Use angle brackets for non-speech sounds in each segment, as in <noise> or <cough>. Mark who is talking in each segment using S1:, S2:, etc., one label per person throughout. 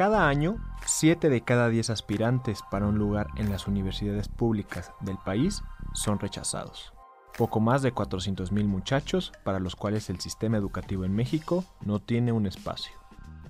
S1: Cada año, 7 de cada 10 aspirantes para un lugar en las universidades públicas del país son rechazados. Poco más de 400.000 muchachos para los cuales el sistema educativo en México no tiene un espacio.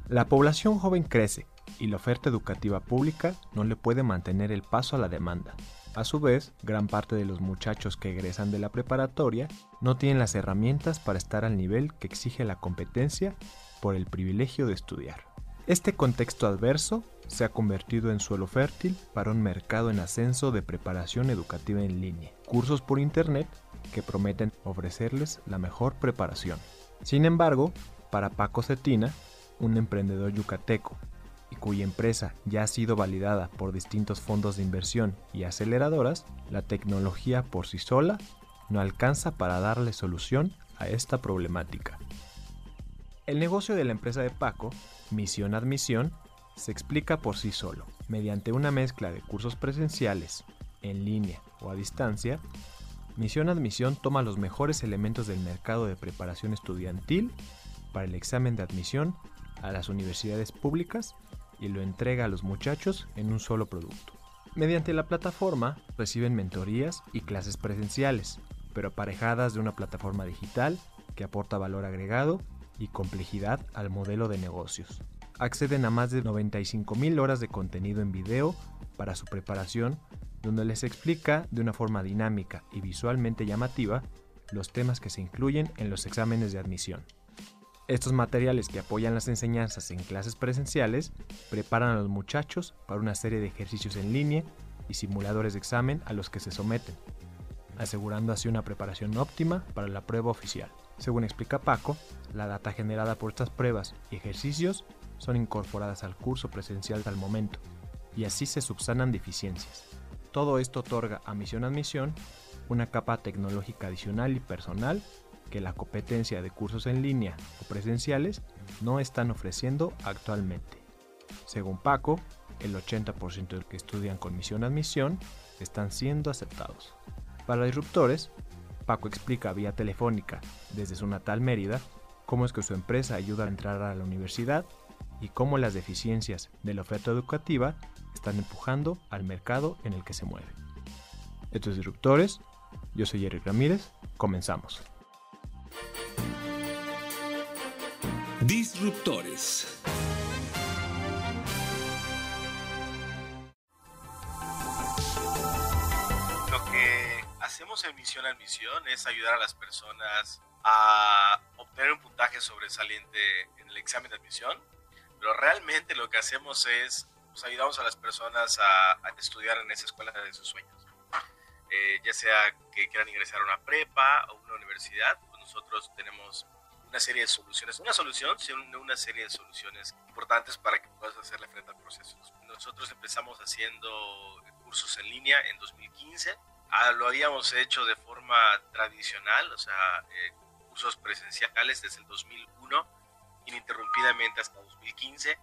S1: La población joven crece y la oferta educativa pública no le puede mantener el paso a la demanda. A su vez, gran parte de los muchachos que egresan de la preparatoria no tienen las herramientas para estar al nivel que exige la competencia por el privilegio de estudiar. Este contexto adverso se ha convertido en suelo fértil para un mercado en ascenso de preparación educativa en línea, cursos por Internet que prometen ofrecerles la mejor preparación. Sin embargo, para Paco Cetina, un emprendedor yucateco y cuya empresa ya ha sido validada por distintos fondos de inversión y aceleradoras, la tecnología por sí sola no alcanza para darle solución a esta problemática. El negocio de la empresa de Paco, Misión Admisión, se explica por sí solo, mediante una mezcla de cursos presenciales, en línea o a distancia. Misión Admisión toma los mejores elementos del mercado de preparación estudiantil para el examen de admisión a las universidades públicas y lo entrega a los muchachos en un solo producto. Mediante la plataforma reciben mentorías y clases presenciales, pero aparejadas de una plataforma digital que aporta valor agregado y complejidad al modelo de negocios. Acceden a más de 95.000 horas de contenido en video para su preparación, donde les explica de una forma dinámica y visualmente llamativa los temas que se incluyen en los exámenes de admisión. Estos materiales que apoyan las enseñanzas en clases presenciales preparan a los muchachos para una serie de ejercicios en línea y simuladores de examen a los que se someten, asegurando así una preparación óptima para la prueba oficial. Según explica Paco, la data generada por estas pruebas y ejercicios son incorporadas al curso presencial al momento, y así se subsanan deficiencias. Todo esto otorga a Misión Admisión una capa tecnológica adicional y personal que la competencia de cursos en línea o presenciales no están ofreciendo actualmente. Según Paco, el 80% de los que estudian con misión admisión están siendo aceptados. Para disruptores, Paco explica vía telefónica desde su natal Mérida cómo es que su empresa ayuda a entrar a la universidad y cómo las deficiencias de la oferta educativa están empujando al mercado en el que se mueve. Estos disruptores, yo soy Eric Ramírez, comenzamos.
S2: Disruptores.
S3: Hacemos en Misión a Misión es ayudar a las personas a obtener un puntaje sobresaliente en el examen de admisión, pero realmente lo que hacemos es pues, ayudamos a las personas a, a, estudiar en esa escuela de sus sueños. Eh, ya sea que quieran ingresar a una prepa o una universidad, pues nosotros tenemos una serie de soluciones, una solución, sino una serie de soluciones importantes para que puedas hacerle frente al proceso. Nosotros empezamos haciendo cursos en línea en 2015. Ah, lo habíamos hecho de forma tradicional, o sea, eh, cursos presenciales desde el 2001, ininterrumpidamente hasta 2015.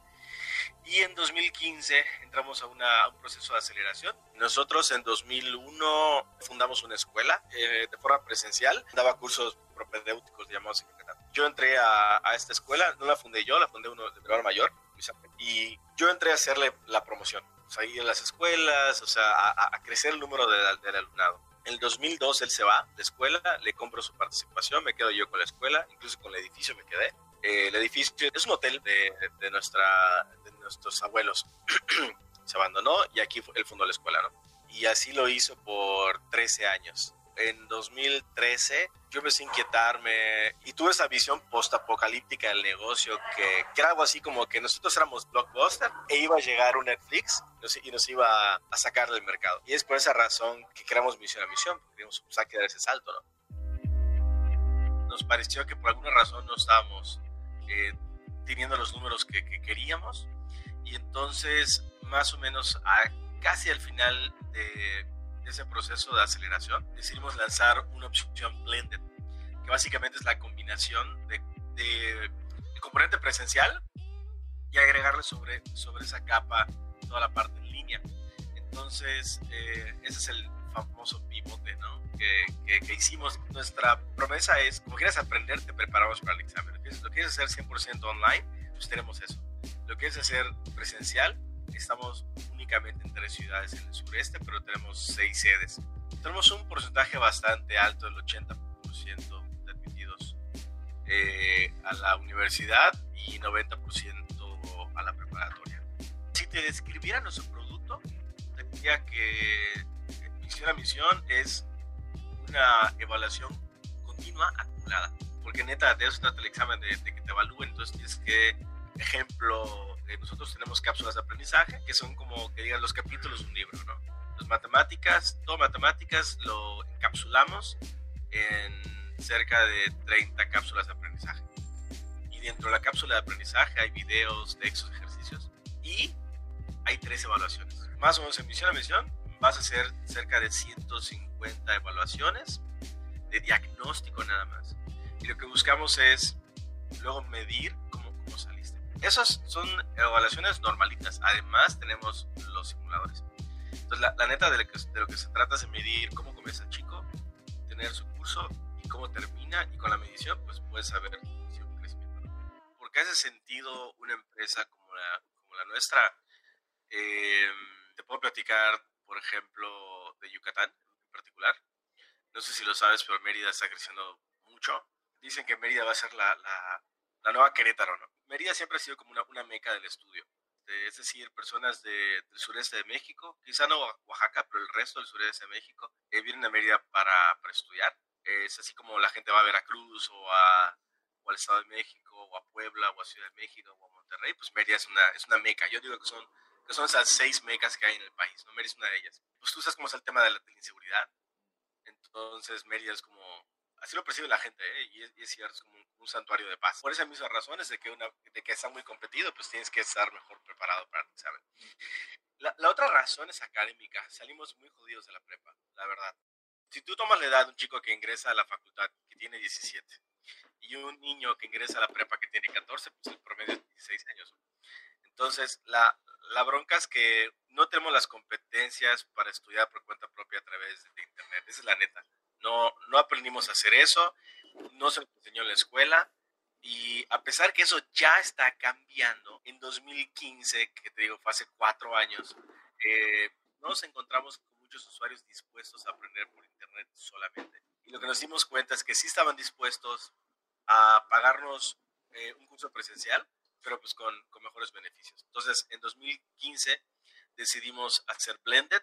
S3: Y en 2015 entramos a, una, a, un proceso de aceleración. Nosotros en 2001 fundamos una escuela eh, de forma presencial, daba cursos propedéuticos llamados Yo entré a, a, esta escuela, no la fundé yo, la fundé uno de menor mayor, y yo entré a hacerle la promoción, o sea, ir a las escuelas, o sea, a, a crecer el número de, del alumnado. En el 2002 él se va de escuela, le compro su participación, me quedo yo con la escuela, incluso con el edificio me quedé. Eh, el edificio es un hotel de, de, nuestra, de nuestros abuelos. <clears throat> se abandonó y aquí él fundó la escuela, ¿no? Y así lo hizo por 13 años. En 2013 yo empecé a inquietarme y tuve esa visión post-apocalíptica del negocio que, que, era algo así como que nosotros éramos blockbuster e iba a llegar un Netflix y nos iba a sacar del mercado. Y es por esa razón que creamos Misión a Misión, porque queríamos pues, dar ese salto, ¿no? nos pareció que por alguna razón no estábamos eh, teniendo los números que, queríamos y entonces más o menos a, casi al final de, ese proceso de aceleración decidimos lanzar una opción blended que básicamente es la combinación de, de, componente presencial y agregarle sobre, sobre esa capa toda la parte en línea. Entonces, eh, ese es el famoso pivote ¿no? que, que, hicimos. Nuestra promesa es, como quieras aprender, te preparamos para el examen. Lo quieres hacer 100% online, pues tenemos eso. Lo quieres hacer presencial, estamos únicamente en tres ciudades en el sureste, pero tenemos seis sedes. Tenemos un porcentaje bastante alto, el 80% de admitidos eh, a la universidad y 90% a la preparatoria. Si te describiera nuestro producto, te diría que misión a misión es una evaluación continua acumulada. Porque neta, de eso trata el examen, de, que te evalúen. Entonces tienes que, ejemplo, eh, nosotros tenemos cápsulas de aprendizaje, que son como que digan los capítulos de un libro, ¿no? Las matemáticas, todo matemáticas lo encapsulamos en cerca de 30 cápsulas de aprendizaje. Y dentro de la cápsula de aprendizaje hay videos, textos, ejercicios y hay tres evaluaciones. Más o menos en misión a misión vas a hacer cerca de 150 evaluaciones de diagnóstico nada más. Y lo que buscamos es luego medir cómo, cómo saliste. Esas son evaluaciones normalitas. Además tenemos los simuladores. Entonces la, neta de lo, que, de lo, que, se trata es medir cómo comienza el chico, tener su curso y cómo termina. Y con la medición pues puedes saber si un crecimiento. Porque hace sentido una empresa como la, como la nuestra. Eh, te puedo platicar por ejemplo, de Yucatán en particular. No sé si lo sabes, pero Mérida está creciendo mucho. Dicen que Mérida va a ser la, la, nueva Querétaro, ¿no? Mérida siempre ha sido como una, una meca del estudio. Es decir, personas del sureste de México, quizá no Oaxaca, pero el resto del sureste de México, eh, vienen a Mérida para, para estudiar. Es así como la gente va a Veracruz o, a, o al Estado de México o a Puebla o a Ciudad de México o a Monterrey, pues Mérida es una, es una meca. Yo digo que son que son esas seis mecas que hay en el país, ¿no? Mérida es una de ellas. Pues tú sabes cómo es el tema de la, inseguridad. Entonces Mérida es como, así lo percibe la gente, ¿eh? y, es, cierto, es como un, santuario de paz. Por esas mismas razones de que, una, de que está muy competido, pues tienes que estar mejor preparado para el examen. La, la otra razón es académica. Salimos muy jodidos de la prepa, la verdad. Si tú tomas la edad de un chico que ingresa a la facultad, que tiene 17, y un niño que ingresa a la prepa que tiene 14, pues el promedio es 16 años. Entonces, la, la bronca es que no tenemos las competencias para estudiar por cuenta propia a través de Internet. Esa es la neta. No, no aprendimos a hacer eso, no se enseñó en la escuela. Y a pesar que eso ya está cambiando, en 2015, que te digo, fue hace cuatro años, eh, nos encontramos con muchos usuarios dispuestos a aprender por Internet solamente. Y lo que nos dimos cuenta es que sí estaban dispuestos a pagarnos eh, un curso presencial, pero pues con, con mejores beneficios. Entonces, en 2015 decidimos hacer Blended.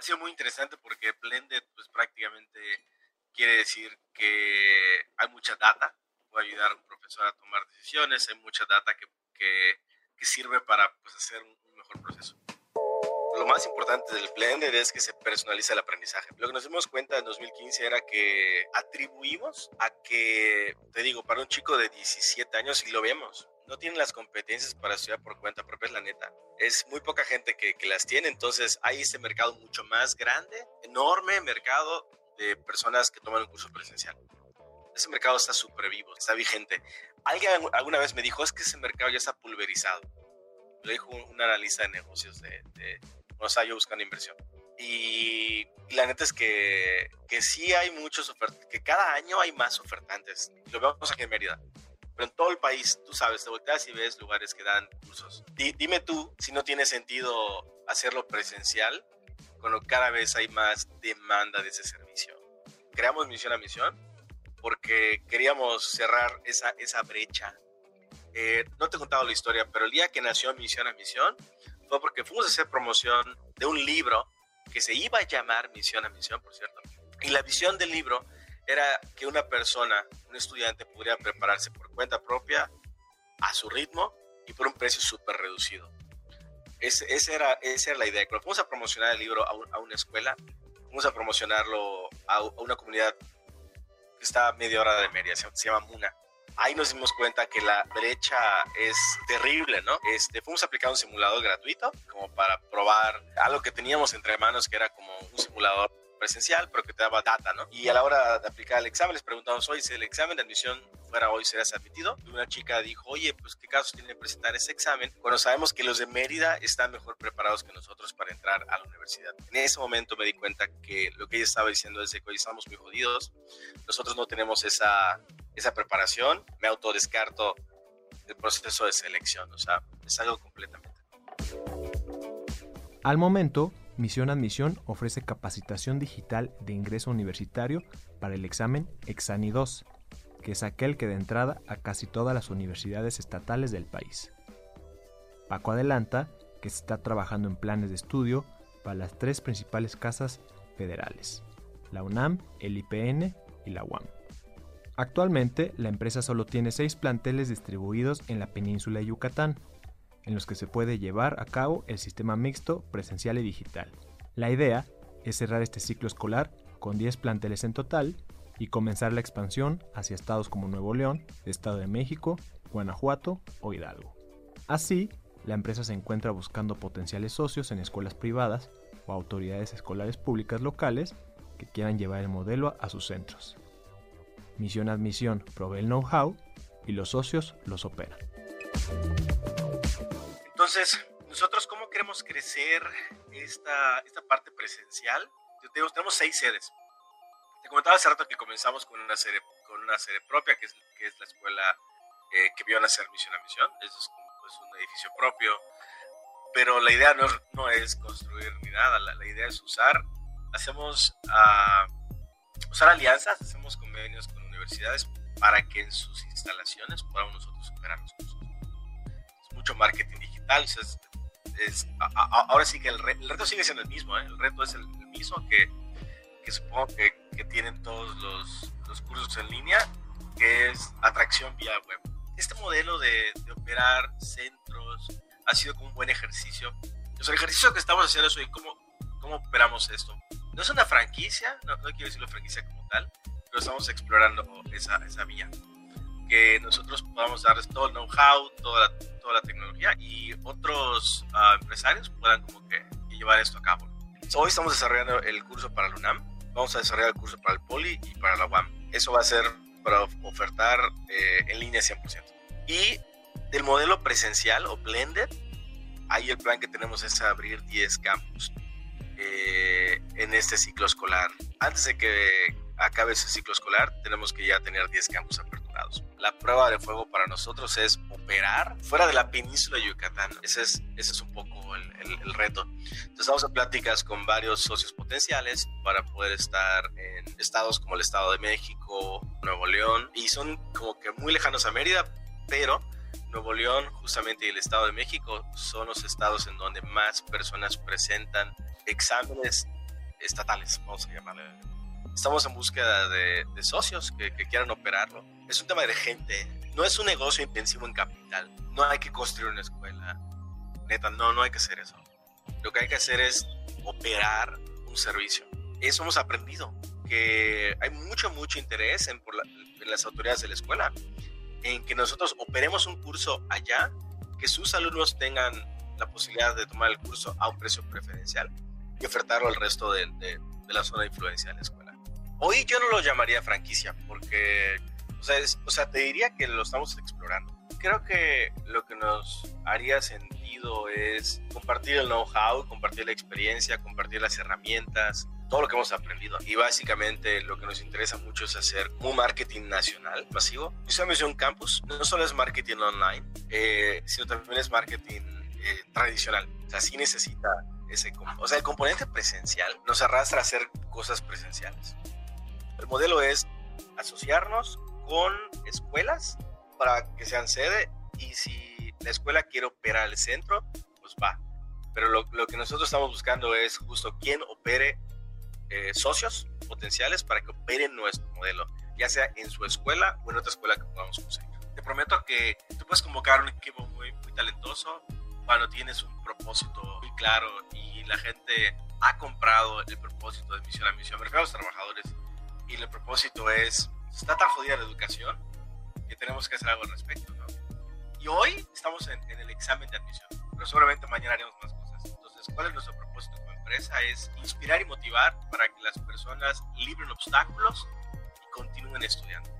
S3: Ha sido muy interesante porque Blended pues prácticamente quiere decir que hay mucha data, puede ayudar a un profesor a tomar decisiones, hay mucha data que, que, sirve para pues, hacer un, un mejor proceso lo más importante del Blended es que se personaliza el aprendizaje. Lo que nos dimos cuenta en 2015 era que atribuimos a que, te digo, para un chico de 17 años, y lo vemos, no tienen las competencias para estudiar por cuenta propia, es la neta. Es muy poca gente que, que las tiene, entonces hay este mercado mucho más grande, enorme mercado de personas que toman un curso presencial. Ese mercado está súper vivo, está vigente. Alguien alguna vez me dijo, es que ese mercado ya está pulverizado. Lo dijo un, analista de negocios de, de o sea, yo buscando inversión. Y la neta es que, que sí hay muchos ofertantes, que cada año hay más ofertantes. Lo vemos aquí en Mérida en todo el país, tú sabes, te volteas y ves lugares que dan cursos. dime tú si no tiene sentido hacerlo presencial cuando cada vez hay más demanda de ese servicio. Creamos Misión a Misión porque queríamos cerrar esa, esa brecha. Eh, no te he contado la historia, pero el día que nació Misión a Misión fue porque fuimos a hacer promoción de un libro que se iba a llamar Misión a Misión, por cierto. Y la visión del libro era que una persona, un estudiante, podría prepararse por cuenta propia, a su ritmo y por un precio súper reducido. esa, era, esa era la idea. Cuando fuimos a promocionar el libro a, una escuela, fuimos a promocionarlo a, una comunidad que está media hora de Mérida, se, llama Muna. Ahí nos dimos cuenta que la brecha es terrible, ¿no? Este, fuimos a aplicar un simulador gratuito como para probar algo que teníamos entre manos, que era como un simulador presencial, pero que te daba data, ¿no? Y a la hora de aplicar el examen les preguntamos, oye, si el examen de admisión fuera hoy, ¿serás admitido? Y una chica dijo, oye, pues qué casos tiene presentar ese examen cuando sabemos que los de Mérida están mejor preparados que nosotros para entrar a la universidad. En ese momento me di cuenta que lo que ella estaba diciendo es que hoy estamos muy jodidos, nosotros no tenemos esa, esa preparación, me autodescarto del proceso de selección, o sea, es algo completamente.
S1: Al momento, Misión Admisión ofrece capacitación digital de ingreso universitario para el examen Exani 2, que es aquel que de entrada a casi todas las universidades estatales del país. Paco adelanta que se está trabajando en planes de estudio para las tres principales casas federales, la UNAM, el IPN y la UAM. Actualmente, la empresa solo tiene seis planteles distribuidos en la península de Yucatán, en los que se puede llevar a cabo el sistema mixto presencial y digital. La idea es cerrar este ciclo escolar con 10 planteles en total y comenzar la expansión hacia estados como Nuevo León, Estado de México, Guanajuato o Hidalgo. Así, la empresa se encuentra buscando potenciales socios en escuelas privadas o autoridades escolares públicas locales que quieran llevar el modelo a sus centros. Misión Admisión provee el know-how y los socios los operan.
S3: Entonces, nosotros cómo queremos crecer esta, esta parte presencial. Tenemos, seis sedes. Te comentaba hace rato que comenzamos con una sede, con una sede propia, que es, que es la escuela eh, que vio nacer Misión a Misión. Es, es un edificio propio. Pero la idea no, no es construir ni nada, la, la idea es usar, hacemos, uh, usar alianzas, hacemos convenios con universidades para que en sus instalaciones podamos nosotros operar los cursos. Es mucho marketing es, ahora sí que el, reto sigue siendo el mismo, ¿eh? el reto es el, mismo que, que supongo que, que, tienen todos los, los, cursos en línea, que es atracción vía web. Este modelo de, de operar centros ha sido como un buen ejercicio. Pues el ejercicio que estamos haciendo es hoy, ¿cómo, cómo operamos esto? No es una franquicia, no, no quiero decirlo franquicia como tal, pero estamos explorando esa, esa vía que nosotros podamos darles todo el know-how, toda la, toda la tecnología y otros uh, empresarios puedan como que llevar esto a cabo. hoy estamos desarrollando el curso para la UNAM, vamos a desarrollar el curso para el POLI y para la UAM. Eso va a ser para ofertar eh, en línea 100%. Y del modelo presencial o blended, ahí el plan que tenemos es abrir 10 campus eh, en este ciclo escolar. Antes de que acabe ese ciclo escolar, tenemos que ya tener 10 campus apertos la prueba de fuego para nosotros es operar fuera de la península de Yucatán. Ese es, ese es un poco el, el, reto. Entonces estamos en pláticas con varios socios potenciales para poder estar en estados como el Estado de México, Nuevo León, y son como que muy lejanos a Mérida, pero Nuevo León justamente y el Estado de México son los estados en donde más personas presentan exámenes estatales, vamos a llamarle Estamos en búsqueda de, socios que, quieran operarlo. Es un tema de gente. No es un negocio intensivo en capital. No hay que construir una escuela. Neta, no, no hay que hacer eso. Lo que hay que hacer es operar un servicio. Eso hemos aprendido. Que hay mucho, mucho interés en, por en las autoridades de la escuela en que nosotros operemos un curso allá, que sus alumnos tengan la posibilidad de tomar el curso a un precio preferencial y ofertarlo al resto de, de, de la zona de influencia de la escuela. Hoy yo no lo llamaría franquicia porque, o sea, o sea, te diría que lo estamos explorando. Creo que lo que nos haría sentido es compartir el know-how, compartir la experiencia, compartir las herramientas, todo lo que hemos aprendido. Y básicamente lo que nos interesa mucho es hacer un marketing nacional masivo. Esa misión campus no solo es marketing online, eh, sino también es marketing eh, tradicional. O sea, sí necesita ese... O sea, el componente presencial nos arrastra a hacer cosas presenciales. El modelo es asociarnos con escuelas para que sean sede y si la escuela quiere operar el centro, pues va. Pero lo, que nosotros estamos buscando es justo quién opere eh, socios potenciales para que operen nuestro modelo, ya sea en su escuela o en otra escuela que podamos conseguir. Te prometo que tú puedes convocar un equipo muy, muy talentoso cuando tienes un propósito muy claro y la gente ha comprado el propósito de misión a misión. Me refiero a los trabajadores y el propósito es está tan jodida la educación que tenemos que hacer algo al respecto, ¿no? Y hoy estamos en, el examen de admisión, pero seguramente mañana haremos más cosas. Entonces, ¿cuál es nuestro propósito como empresa? Es inspirar y motivar para que las personas libren obstáculos y continúen estudiando.